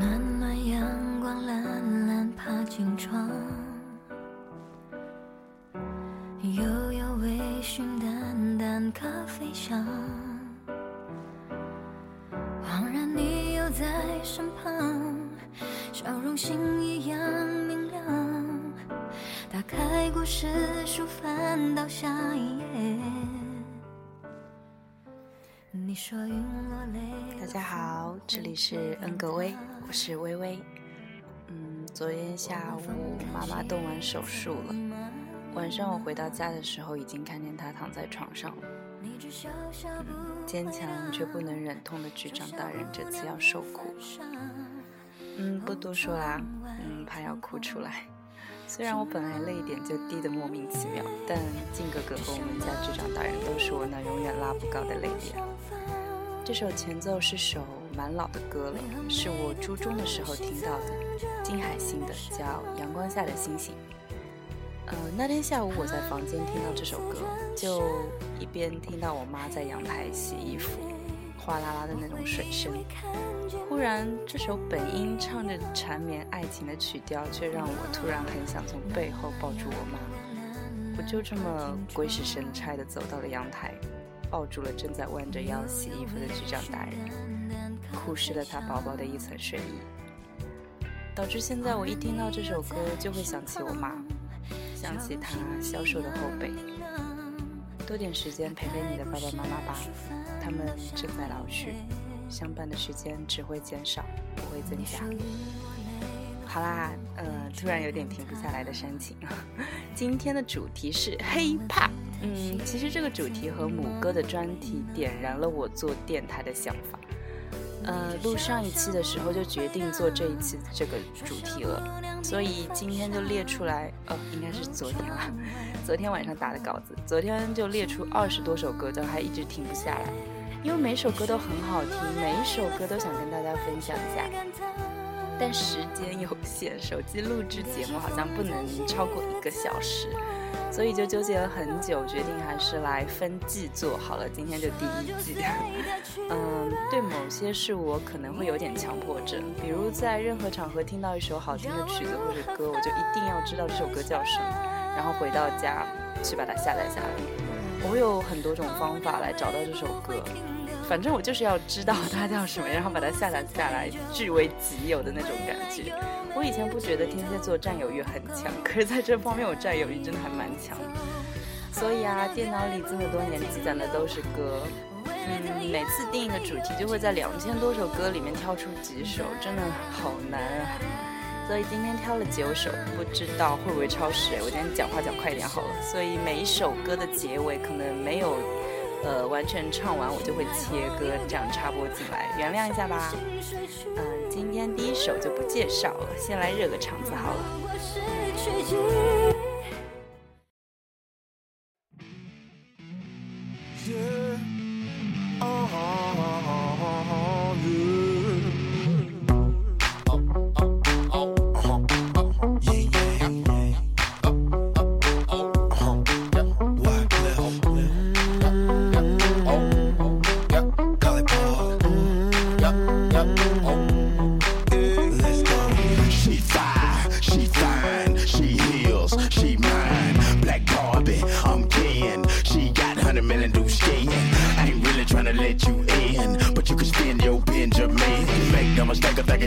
暖暖阳光懒懒爬进窗，悠悠微醺淡淡咖啡香，恍然你又在身旁，笑容星一样明亮。打开故事书，翻到下一页。你说云落泪。大家好，这里是恩格威，我是微微。嗯，昨天下午妈妈动完手术了，晚上我回到家的时候，已经看见她躺在床上了。坚强却不能忍痛的局长大人这次要受苦了。嗯，不多说啦，嗯，怕要哭出来。虽然我本来泪点就低的莫名其妙，但靖哥哥和我们家局长大人都是我那永远拉不高的泪点。这首前奏是首蛮老的歌了，是我初中的时候听到的，金海心的，叫《阳光下的星星》。呃，那天下午我在房间听到这首歌，就一边听到我妈在阳台洗衣服，哗啦啦的那种水声。忽然，这首本应唱着缠绵爱情的曲调，却让我突然很想从背后抱住我妈。我就这么鬼使神差地走到了阳台，抱住了正在弯着腰洗衣服的局长大人，哭湿了他薄薄的一层睡衣，导致现在我一听到这首歌就会想起我妈，想起她消瘦的后背。多点时间陪陪你的爸爸妈妈吧，他们正在老去。相伴的时间只会减少，不会增加。好啦，呃，突然有点停不下来的煽情。今天的主题是 hiphop。嗯，其实这个主题和母歌的专题点燃了我做电台的想法。呃，录上一期的时候就决定做这一期这个主题了，所以今天就列出来，呃，应该是昨天啦，昨天晚上打的稿子，昨天就列出二十多首歌，都还一直停不下来。因为每首歌都很好听，每一首歌都想跟大家分享一下，但时间有限，手机录制节目好像不能超过一个小时，所以就纠结了很久，决定还是来分季做好了。今天就第一季。嗯，对某些事我可能会有点强迫症，比如在任何场合听到一首好听的曲子或者歌，我就一定要知道这首歌叫什么，然后回到家去把它下载下来。我有很多种方法来找到这首歌，反正我就是要知道它叫什么，然后把它下载下来，据为己有的那种感觉。我以前不觉得天蝎座占有欲很强，可是在这方面我占有欲真的还蛮强。所以啊，电脑里这么多年积攒的都是歌，嗯，每次定一个主题就会在两千多首歌里面挑出几首，真的好难啊。所以今天挑了九首，不知道会不会超时。我今天讲话讲快一点好了。所以每一首歌的结尾可能没有，呃，完全唱完，我就会切歌这样插播进来，原谅一下吧。嗯，今天第一首就不介绍了，先来热个场子好了。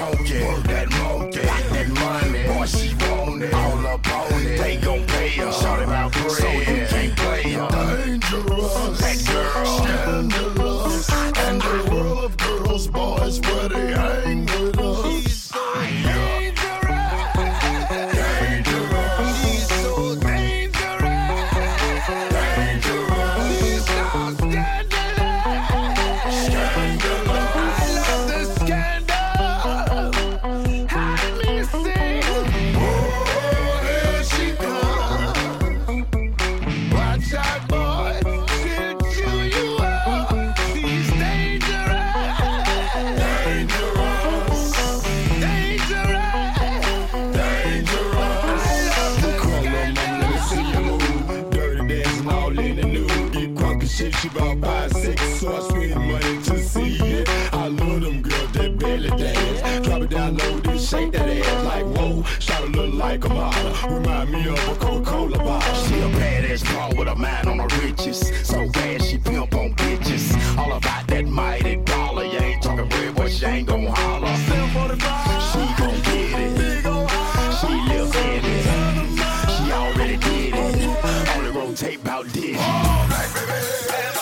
Thick and that rotate bout did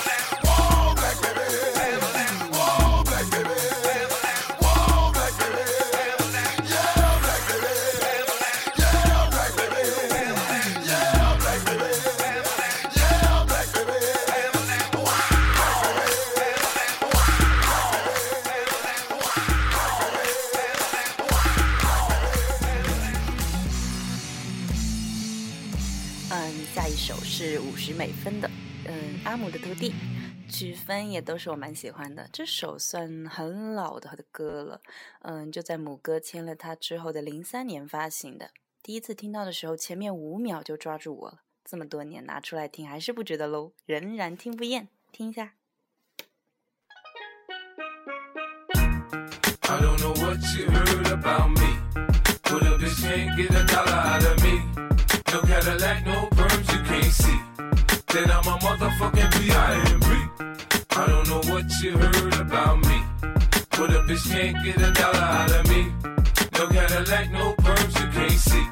曲风也都是我蛮喜欢的。这首算很老的歌了，嗯，就在母歌签了他之后的零三年发行的。第一次听到的时候，前面五秒就抓住我了。这么多年拿出来听，还是不觉得 low，仍然听不厌。听一下。No Cadillac, no perms, you can't see. Then I'm a motherfucking B.I.M.B. I don't know what you heard about me. But a bitch can't get a dollar out of me. No Cadillac, no perms you can't see.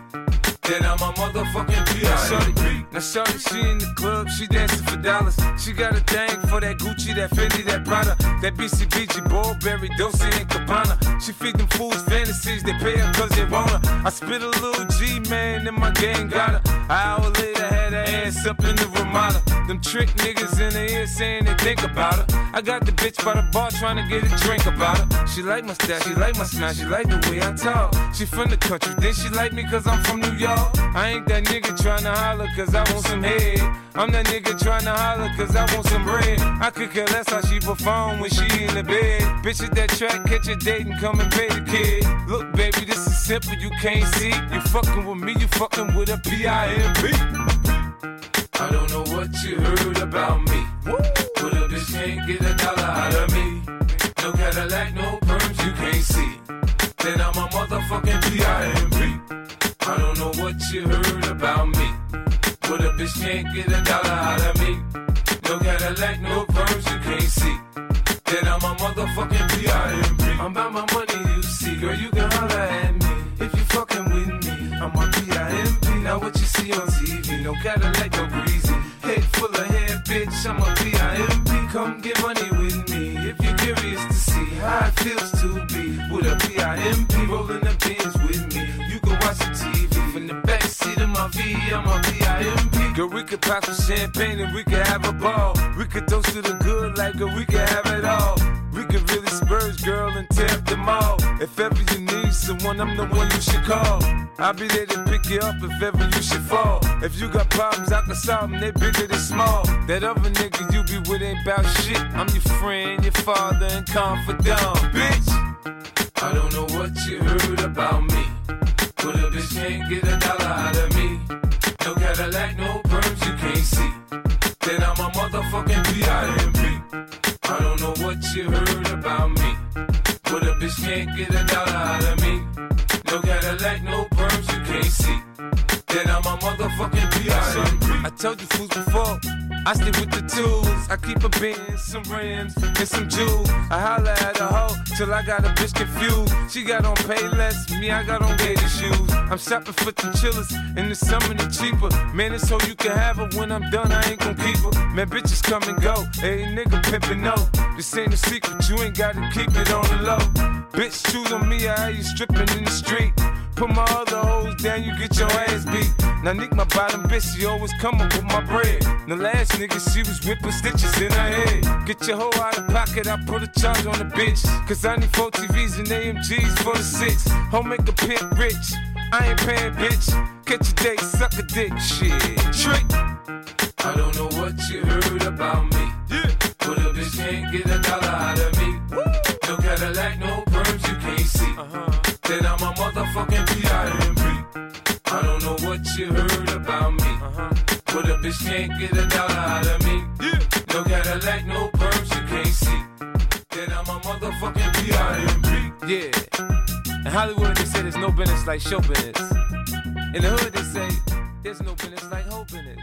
Then I'm a motherfucking P.I.M.P. Now shorty, she in the club, she dancing for dollars. She got a thing for that Gucci, that Fendi, that Prada, that BCBG, Burberry, Dolce and Gabbana. She feed them fools fantasies, they pay her cause they want her. I spit a little G, man, and my gang got her. An hour later, up in the Ramada. Them trick niggas in the ear saying they think about her. I got the bitch by the bar trying to get a drink about her. She like my style, she like my smile, she like the way I talk. She from the country, then she like me cause I'm from New York. I ain't that nigga tryna holler cause I want some head. I'm that nigga tryna holler cause I want some bread. I could care less how she perform when she in the bed. Bitch at that track, catch a date and come and pay the kid. Look, baby, this is simple, you can't see. You fucking with me, you fucking with a P-I-M-P. I don't know what you heard about me. But a bitch can't get a dollar out of me. No Cadillac, no perms you can't see. Then I'm a motherfucking P.I.M.P. I don't know what you heard about me. But a bitch can't get a dollar out of me. No Cadillac, no perms you can't see. Then I'm a motherfucking P.I.M.P. I'm about my money, you see. Girl, you can holler at me. If you fucking with me, I'm a P.I.M.P. Now what you see on TV, no Cadillac, no Come get money with me. If you're curious to see how it feels to be with a P.I.M.P. rolling the bins with me. You can watch the TV from the backseat of my V, I'm a P.I.M.P. Girl, we could pop some champagne and we could have a ball. We could toast to the good like girl, we could have it all. We could really spurge, girl, and tear up them all. If ever you need someone, I'm the one you should call. I'll be there to pick you up if ever you should fall. If you got problems, I can solve them, they bigger than small. That other nigga you be with ain't bout shit. I'm your friend, your father, and confidant, bitch. I don't know what you heard about me. But a bitch can't get a dollar out of me. No Cadillac, no perms you can't see. Then I'm a motherfucking P.I.M.P. you heard about me. But a bitch can't get a dollar out of me. No. Cadillac, no perms, you can't see. Then I'm a motherfucking. I told you fools before. I stick with the tools. I keep a bin, some rims, and some jewels. I holla at a hoe till I got a bitch confused. She got on pay less, me, I got on gator shoes. I'm shopping for the chillers, and the summer the cheaper. Man, it's so you can have her when I'm done, I ain't gon' keep her. Man, bitches come and go. Hey, nigga pimpin' no. This ain't a secret, you ain't gotta keep it on the low. Bitch, choose on me, I have you stripping in the street. Put my other hoes down, you get your ass beat. Now Nick, my bottom bitch, she always come up with my bread. The last nigga, she was whipping stitches in her head. Get your hoe out of pocket, I put a charge on the bitch. Cause I need four TVs and AMGs for the six. Home make a pimp rich. I ain't paying, bitch. Catch a date, suck a dick, shit. Trick. I don't know what you heard about me. Yeah. But a bitch can't get a dollar out of me. Woo. No Cadillac, no perms, you can't see. Uh-huh. Then I'm a motherfucking P.I.M.P. I don't know what you heard about me. Uh-huh. But a bitch can't get a dollar out of me. Yeah. No Cadillac, no perms, you can't see. Then I'm a motherfucking P.I.M.P. Yeah. In Hollywood, they say there's no business like show business. In the hood, they say there's no business like whole business.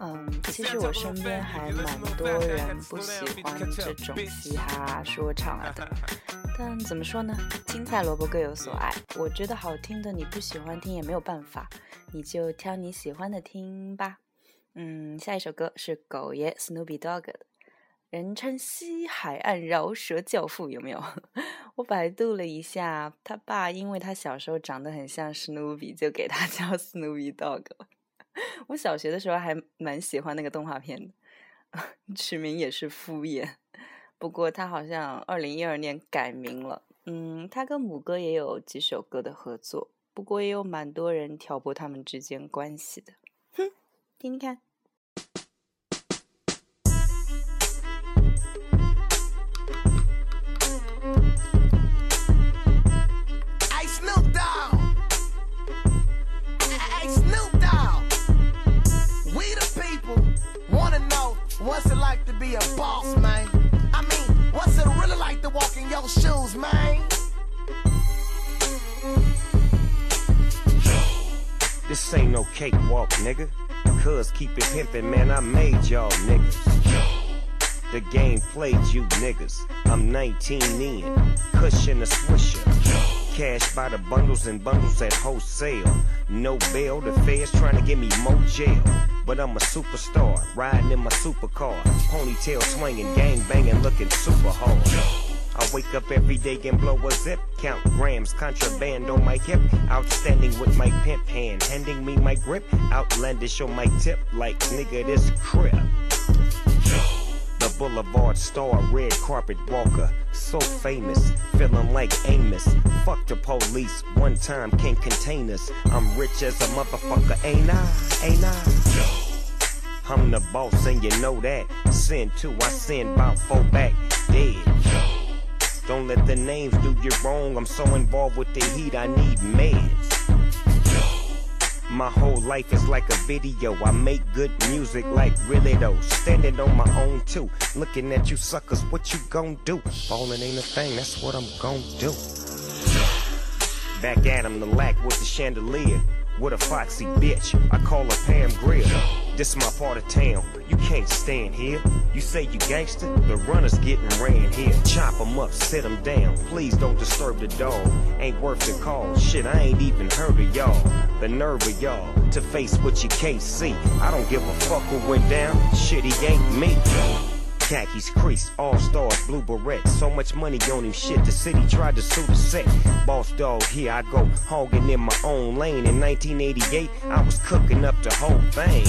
嗯，其实我身边还蛮多人不喜欢这种嘻哈说唱的，但怎么说呢？青菜萝卜各有所爱。我觉得好听的你不喜欢听也没有办法，你就挑你喜欢的听吧。嗯，下一首歌是狗爷 Snoopy Dog，人称西海岸饶舌教父，有没有？我百度了一下，他爸因为他小时候长得很像 Snoopy，就给他叫 Snoopy Dog。我小学的时候还蛮喜欢那个动画片的，取名也是敷衍。不过他好像二零一二年改名了。嗯，他跟母哥也有几首歌的合作，不过也有蛮多人挑拨他们之间关系的。哼，听听看。What's it like to be a boss, man. I mean, what's it really like to walk in your shoes, man? This ain't no cakewalk, nigga. Cuz keep it pimpin', man, I made y'all niggas. The game played you niggas. I'm 19 in, cushion a swisher. Cash by the bundles and bundles at wholesale. No bail, the feds trying to give me more jail. But I'm a superstar, riding in my supercar. Ponytail swinging, gang banging, looking super hard. I wake up every day and blow a zip. Count grams, contraband on my hip. Outstanding with my pimp hand, handing me my grip. Outlandish on my tip, like nigga, this crib. Boulevard star, red carpet walker. So famous, feeling like Amos. Fuck the police, one time can't contain us. I'm rich as a motherfucker, ain't I? Ain't I? I'm the boss and you know that. Sin two, I send about four back. Dead. Don't let the names do you wrong. I'm so involved with the heat, I need meds. My whole life is like a video. I make good music like really though. Standing on my own too. Looking at you suckers, what you gon' do? Falling ain't a thing, that's what I'm gon' do. Back at him, the lack with the chandelier. With a foxy bitch, I call her Pam Grier. This my part of town, you can't stand here. You say you gangster, the runner's getting ran here. Chop 'em up, sit 'em down, please don't disturb the dog. Ain't worth the call, shit, I ain't even heard of y'all. The nerve of y'all to face what you can't see. I don't give a fuck what went down, shit, he ain't me. Khakis creased, all stars, blue beret. So much money on him, shit. The city tried to sue the set. Boss dog, here I go, hogging in my own lane. In 1988, I was cooking up the whole thing.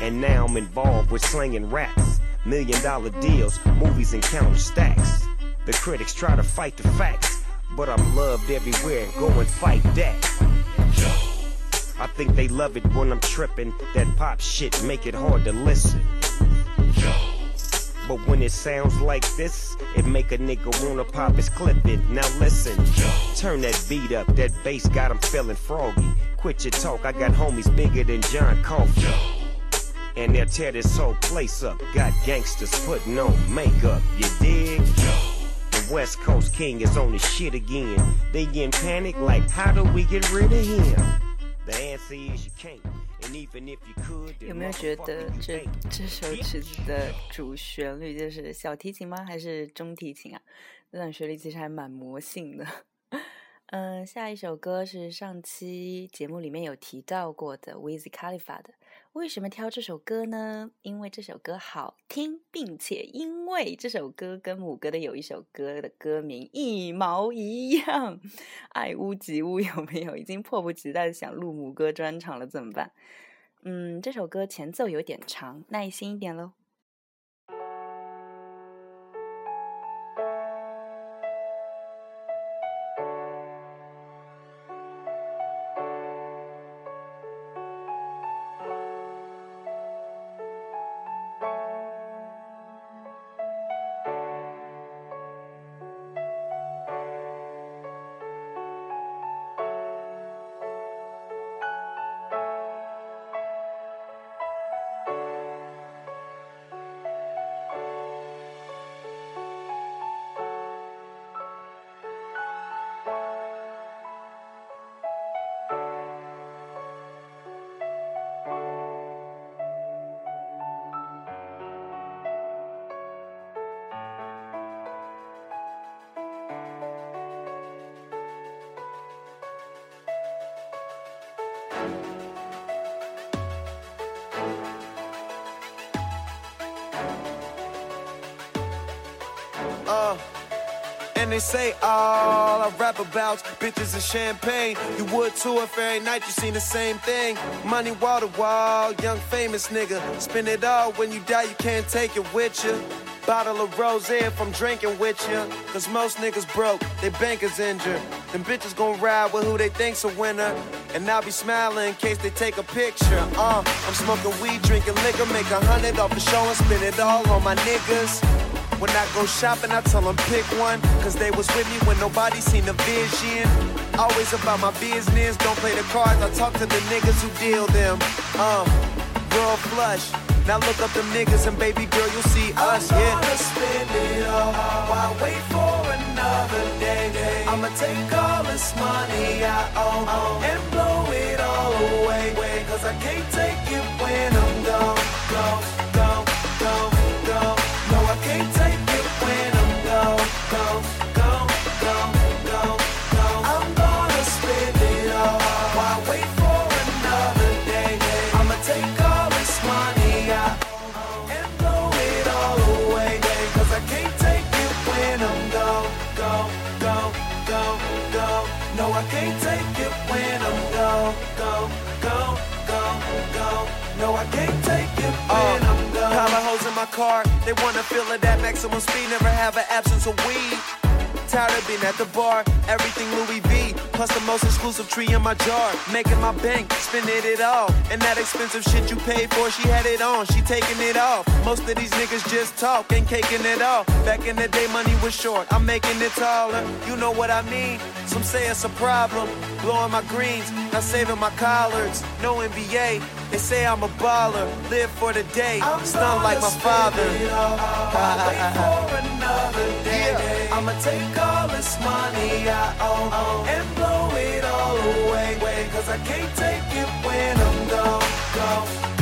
And now I'm involved with slinging raps, million dollar deals, movies and counter stacks. The critics try to fight the facts, but I'm loved everywhere. Go and fight that. I think they love it when I'm tripping. That pop shit make it hard to listen. But when it sounds like this, it make a nigga wanna pop his clipping. Now listen, turn that beat up, that bass got him feeling froggy. Quit your talk, I got homies bigger than John Coffey. And they'll tear this whole place up. Got gangsters putting on makeup, you dig? The West Coast King is on the shit again. They getting panic like, how do we get rid of him? Can't。有没有觉得这这首曲子的主旋律就是小提琴吗？还是中提琴啊？那段旋律其实还蛮魔性的。嗯，下一首歌是上期节目里面有提到过的，with Khalifa 的。为什么挑这首歌呢？因为这首歌好听，并且因为这首歌跟母歌的有一首歌的歌名一毛一样，爱屋及乌有没有？已经迫不及待想录母歌专场了，怎么办？嗯，这首歌前奏有点长，耐心一点喽。Say all I rap about bitches and champagne. You would too if every night you seen the same thing. Money wall to wall, young famous nigga. Spend it all when you die, you can't take it with you. Bottle of rose if I'm drinking with you. Cause most niggas broke, they bankers injured. Them bitches gon' ride with who they think's a winner. And I'll be smiling in case they take a picture. Uh, I'm smoking weed, drinking liquor, make a hundred off the show and spend it all on my niggas. When I go shopping, I tell them pick one. Cause they was with me when nobody seen the vision. Always about my business, don't play the cards. I talk to the niggas who deal them. Uh, real flush. Now look up them niggas and baby girl, you'll see us. I'm yeah. gonna spend it all while wait for another day. I'ma take all this money I owe and blow it all away. Cause I can't take it when I'm gone, gone, my car, they wanna feel it at maximum speed, never have an absence of weed. Tired of being at the bar, everything Louis V. Plus the most exclusive tree in my jar. Making my bank, spending it all. And that expensive shit you paid for, she had it on, she taking it off. Most of these niggas just talk, ain't caking it off. Back in the day, money was short, I'm making it taller. You know what I mean? Some say it's a problem. Blowing my greens, not saving my collards. No NBA, they say I'm a baller. Live for the day, stun like my father. Yeah. I'ma take all this money I own oh, oh, and blow it all away. Cause I can't take it when I'm gone, gone,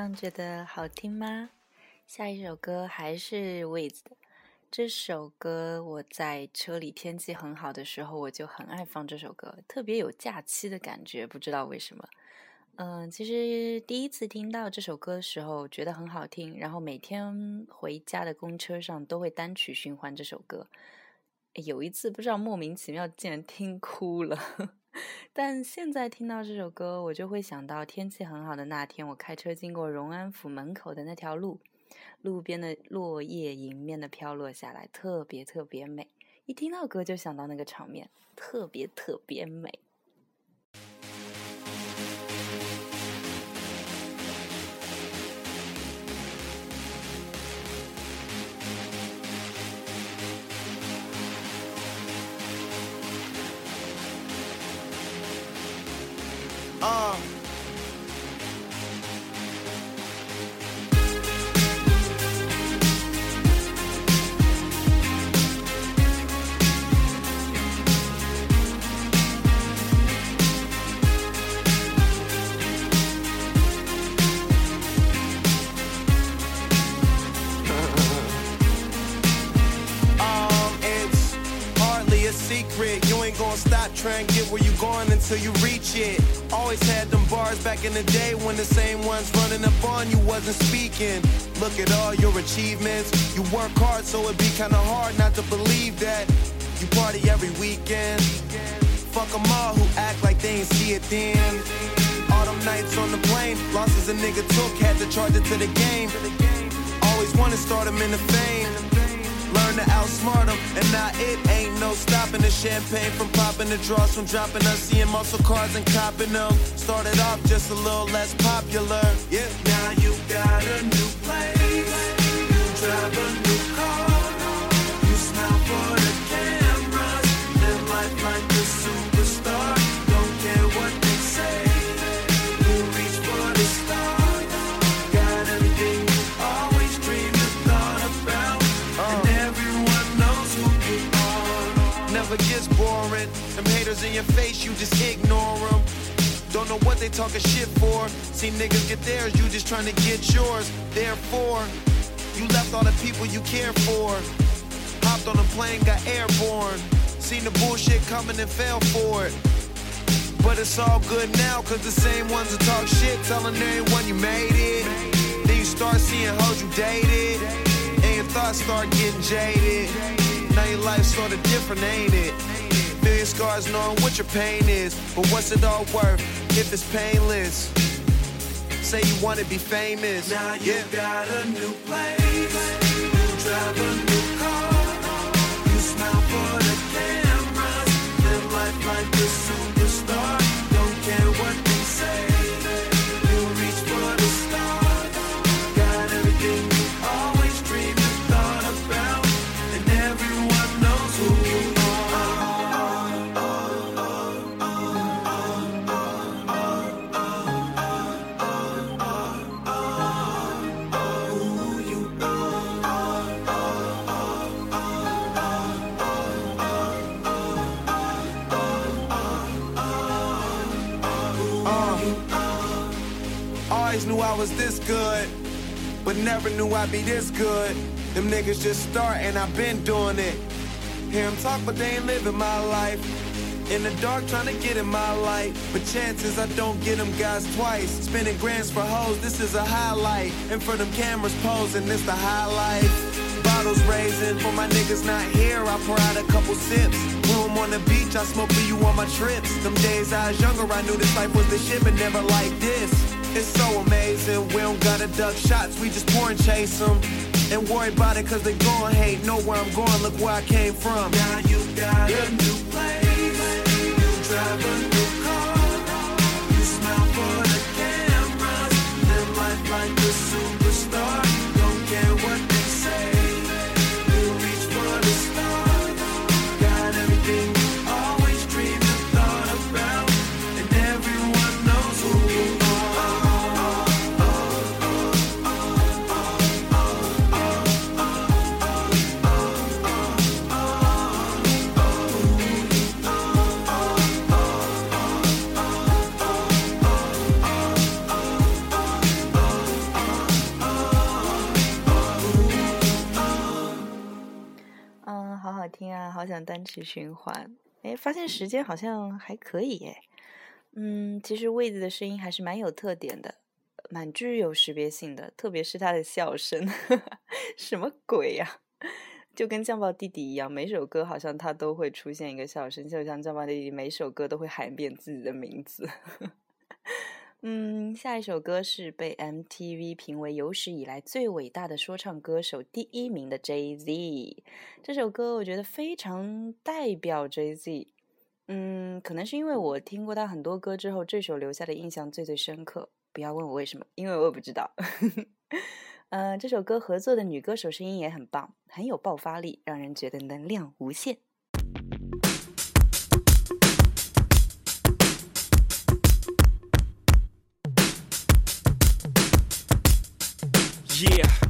样？觉得好听吗？下一首歌还是 Wiz 的。这首歌我在车里天气很好的时候，我就很爱放这首歌，特别有假期的感觉，不知道为什么。嗯，其实第一次听到这首歌的时候，觉得很好听，然后每天回家的公车上都会单曲循环这首歌。有一次不知道莫名其妙竟然听哭了，但现在听到这首歌，我就会想到天气很好的那天，我开车经过荣安府门口的那条路，路边的落叶迎面的飘落下来，特别特别美。一听到歌就想到那个场面，特别特别美。Trying to get where you going until you reach it. Always had them bars back in the day when the same ones running up on you wasn't speaking. Look at all your achievements. You work hard, so it'd be kinda hard not to believe that. You party every weekend. Fuck them all who act like they ain't see it then. All them nights on the plane, losses a nigga took, had to charge it to the game. Always wanna start them in the fame. Learn to outsmart them, and now it ain't no stopping the champagne from popping, the draws from dropping us, seeing muscle cars and copping them. Started off just a little less popular. Yeah, now you got a new place. You drive a in your face, you just ignore them. Don't know what they talking shit for. See niggas get theirs, you just trying to get yours. Therefore, you left all the people you care for. Hopped on a plane, got airborne. Seen the bullshit coming and fell for it. But it's all good now, cause the same ones that talk shit, telling everyone you made it. Then you start seeing hoes you dated, and your thoughts start getting jaded. Now your life's sorta different, ain't it? Feel your scars knowing what your pain is, but what's it all worth if it's painless? Say you wanna be famous. Now you got a new place. New car. This good. Them niggas just start and I've been doing it. Hear 'em talk, but they ain't living my life. In the dark, trying to get in my light. But chances I don't get them guys twice. Spending grands for hoes, this is a highlight. And for them cameras posing, this the highlight. Bottles raising for my niggas not here. I pour out a couple sips. Room on the beach, I smoke for you on my trips. Them days I was younger, I knew this life was the shit, but never like this. It's so amazing. We don't gotta duck shots, we just pour and chase them. And worry about it cause they gon' hate. Know where I'm going, look where I came from. Now you got a new place. New car. 去，循环。哎，发现时间好像还可以耶。嗯，其实魏子的声音还是蛮有特点的，蛮具有识别性的，特别是他的笑声，什么鬼呀、就跟酱爆弟弟一样，每首歌好像他都会出现一个笑声，就像酱爆弟弟每首歌都会喊遍自己的名字。嗯，下一首歌是被 MTV 评为有史以来最伟大的说唱歌手第一名的 Jay Z。这首歌我觉得非常代表 Jay Z。嗯，可能是因为我听过他很多歌之后，这首留下的印象最最深刻。不要问我为什么，因为我也不知道。呃，这首歌合作的女歌手声音也很棒，很有爆发力，让人觉得能量无限。Yeah.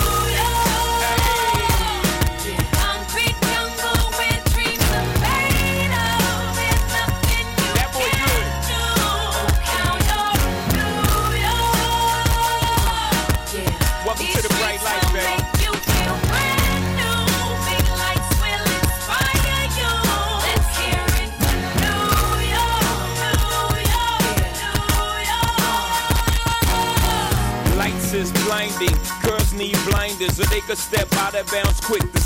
need blinders or they could step out of bounds quick.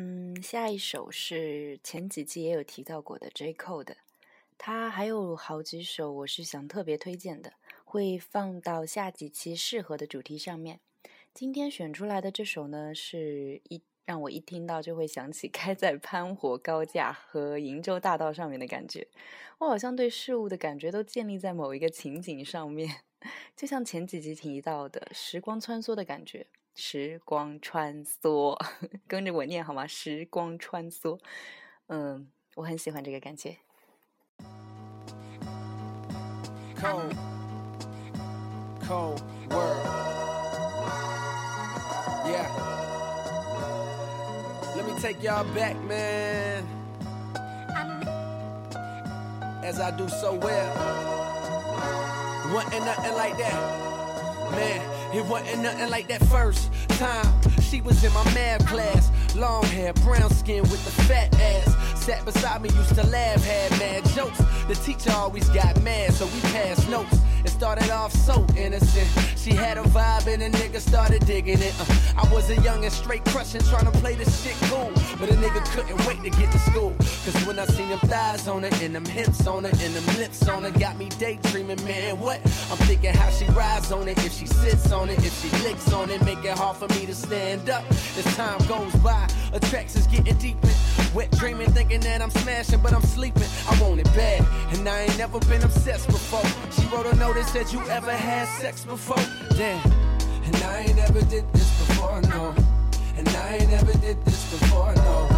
嗯下一首是前几期也有提到过的 J Cole 的，他还有好几首我是想特别推荐的，会放到下几期适合的主题上面。今天选出来的这首呢，是一让我一听到就会想起 开在潘火高架和瀛洲大道上面的感觉。我好像对事物的感觉都建立在某一个情景上面，就像前几集提到的时光穿梭的感觉。时光穿梭，跟着我念好吗？时光穿梭，嗯，我很喜欢这个感觉。Cold, cold word. Yeah. Let me take y'all back, man. As I do so well. Wasn't nothing like that. Man, it wasn't nothing like that first time. She was in my math class. Long hair, brown skin with the fat ass. Sat beside me, used to laugh, had mad jokes. The teacher always got mad, so we passed notes. It started off so innocent. She had a vibe and a nigga started digging it. Uh, I was a young and straight crushing, trying to play this shit cool. But a nigga couldn't wait to get to school. Cause when I seen them thighs on her, and them hips on her, and them lips on her, got me daydreaming, man, what? I'm thinking how she rides on it, if she sits on it, if she licks on it, make it hard for me to stand up. As time goes by, attractions getting deeper. Wet dreaming, thinking that I'm smashing, but I'm sleeping. I want it bad, and I ain't never been obsessed before. She wrote a note that said, You ever had sex before? Damn. And I ain't never did this before, no. And I ain't never did this before, no.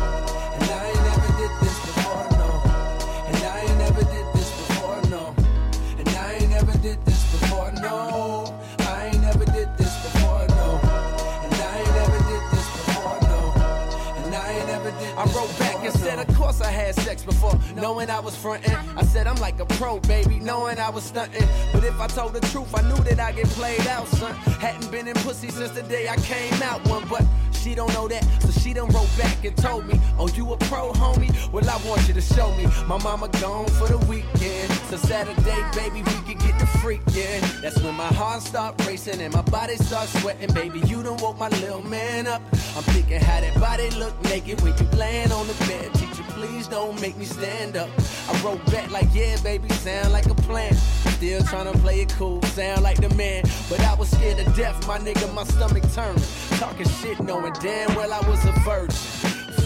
Had sex before, knowing I was frontin'. I said, I'm like a pro, baby, knowing I was stuntin'. But if I told the truth, I knew that I get played out, son. Hadn't been in pussy since the day I came out one, but she don't know that, so she done wrote back and told me, Oh, you a pro, homie? Well, I want you to show me. My mama gone for the weekend. So Saturday, baby, we can get the freakin'. That's when my heart start racing and my body start sweating. Baby, you done woke my little man up. I'm thinking how that body look naked when you laying on the bed. Please don't make me stand up. I wrote back like, yeah, baby, sound like a plan. Still trying to play it cool, sound like the man. But I was scared to death, my nigga, my stomach turned. Talking shit, knowing damn well I was a virgin.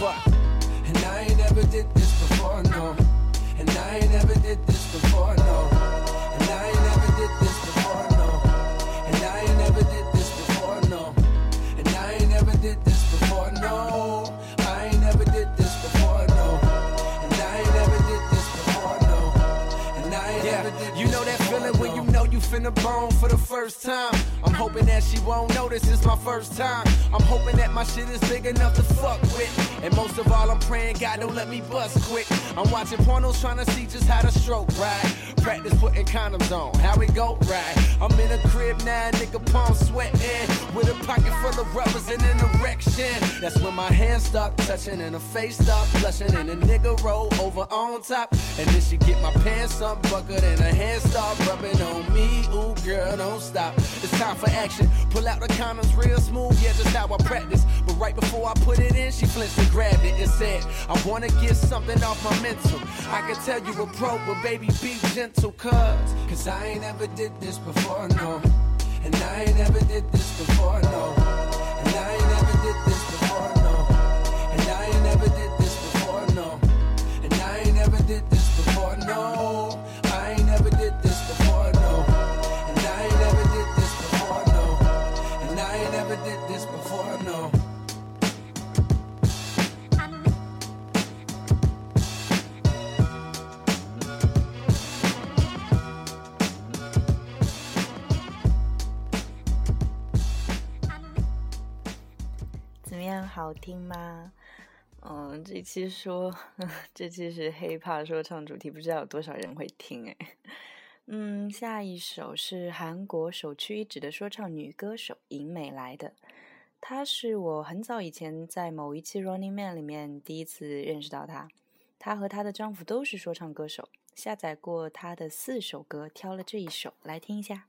Fuck. And I ain't never did this before, no. And I ain't never did this before, bone for the first time. I'm hoping that she won't notice it's my first time. I'm hoping that my shit is big enough to fuck with. And most of all, I'm praying God don't let me bust quick. I'm watching pornos trying to see just how to stroke right. Practice putting condoms on, how we go right. I'm in a crib now, nigga palm sweating. With a pocket full of rubbers and an erection. That's when my hands start touching and her face start blushing. And the nigga roll over on top. And then she get my pants unbuckled and her hands start rubbing on me. Ooh, girl, don't stop. It's time for action. Pull out the condoms real smooth, yeah, just how I practice. But right before I put it in, she flinched and grabbed it and said, I wanna get something off my mental. I can tell you a pro, but baby, be gentle, cuz. Cause I ain't ever did this before, no. And I ain't never did this before, no. 样，好听吗？嗯，这期说 这期是 hiphop 说唱主题，不知道有多少人会听哎。嗯，下一首是韩国首屈一指的说唱女歌手尹美来的，她是我很早以前在某一期 Running Man 里面第一次认识到她。她和她的丈夫都是说唱歌手，下载过她的四首歌，挑了这一首来听一下。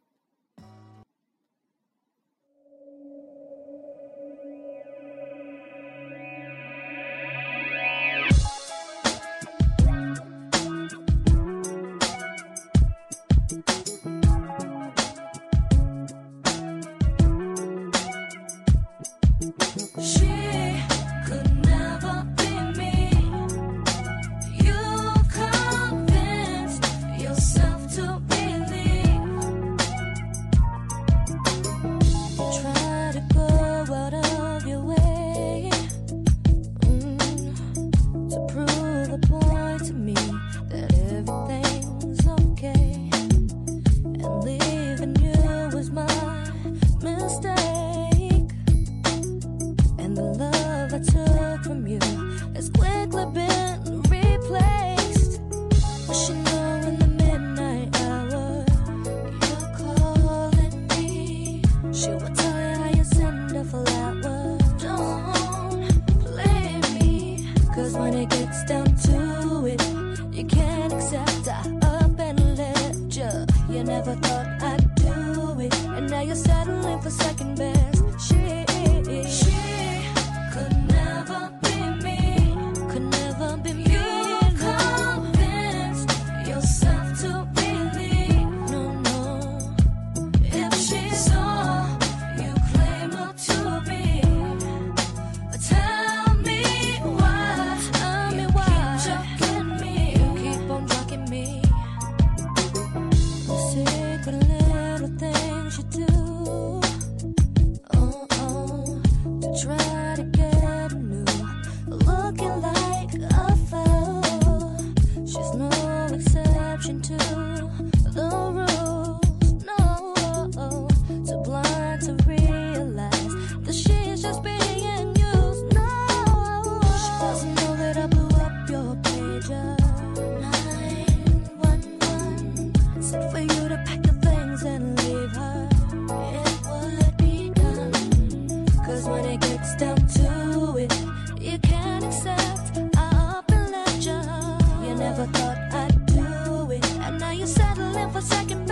a second.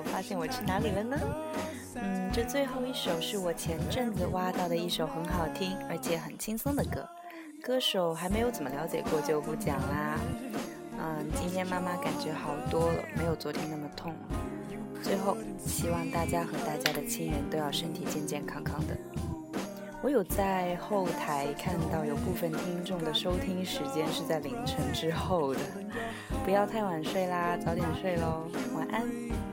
我发现我去哪里了呢？嗯，这最后一首是我前阵子挖到的一首很好听而且很轻松的歌。歌手还没有怎么了解过就不讲啦。嗯，今天妈妈感觉好多了，没有昨天那么痛了。最后希望大家和大家的亲人都要身体健健康康的。我有在后台看到有部分听众的收听时间是在凌晨之后的，不要太晚睡啦，早点睡喽。晚安。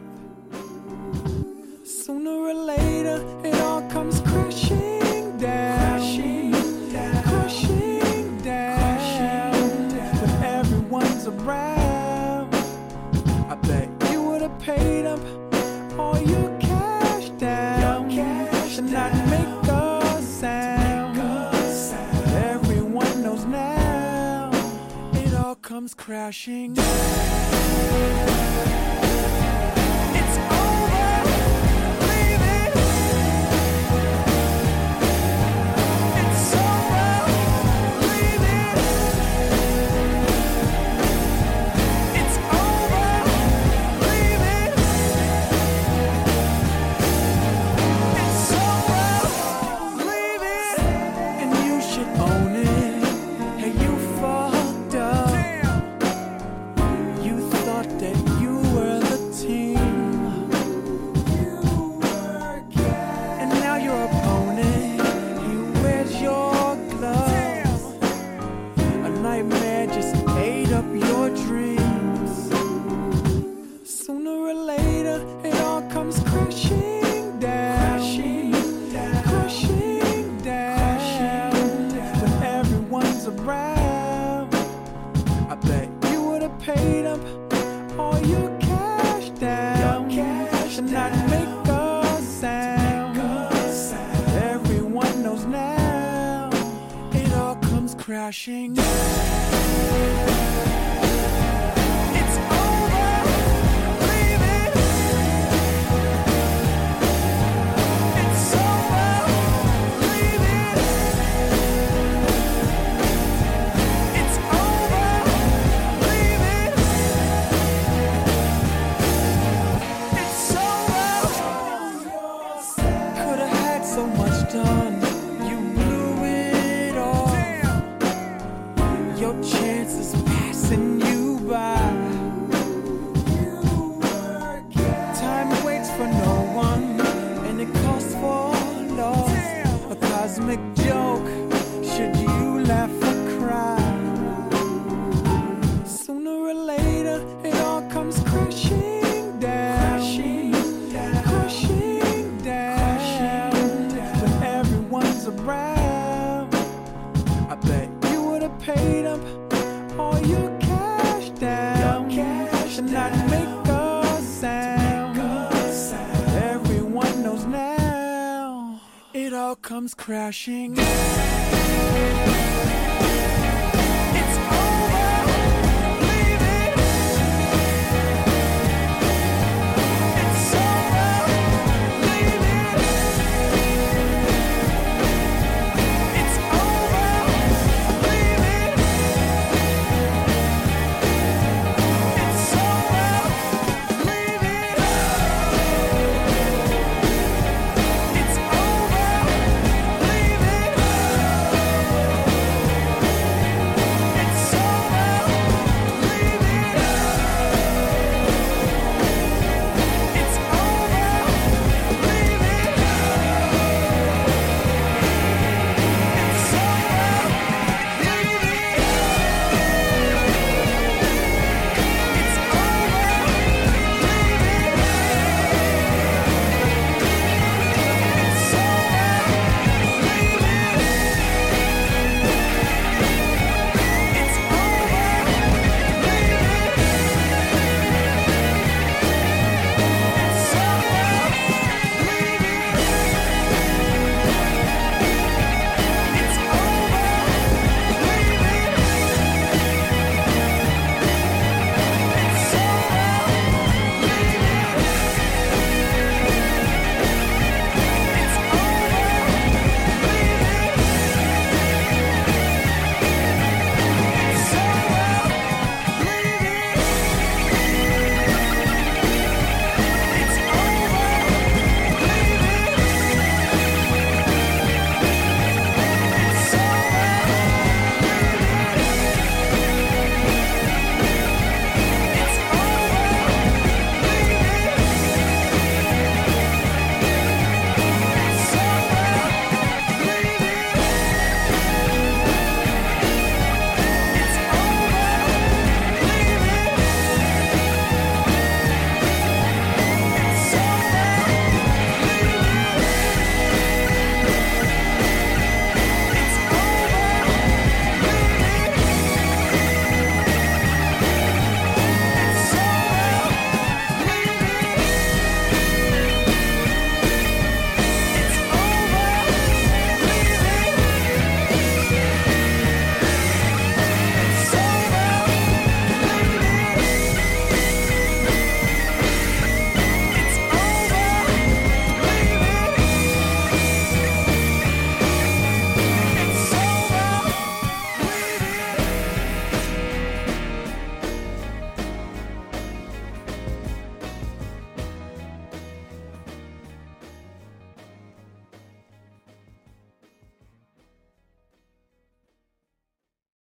Crashing. It's crashing.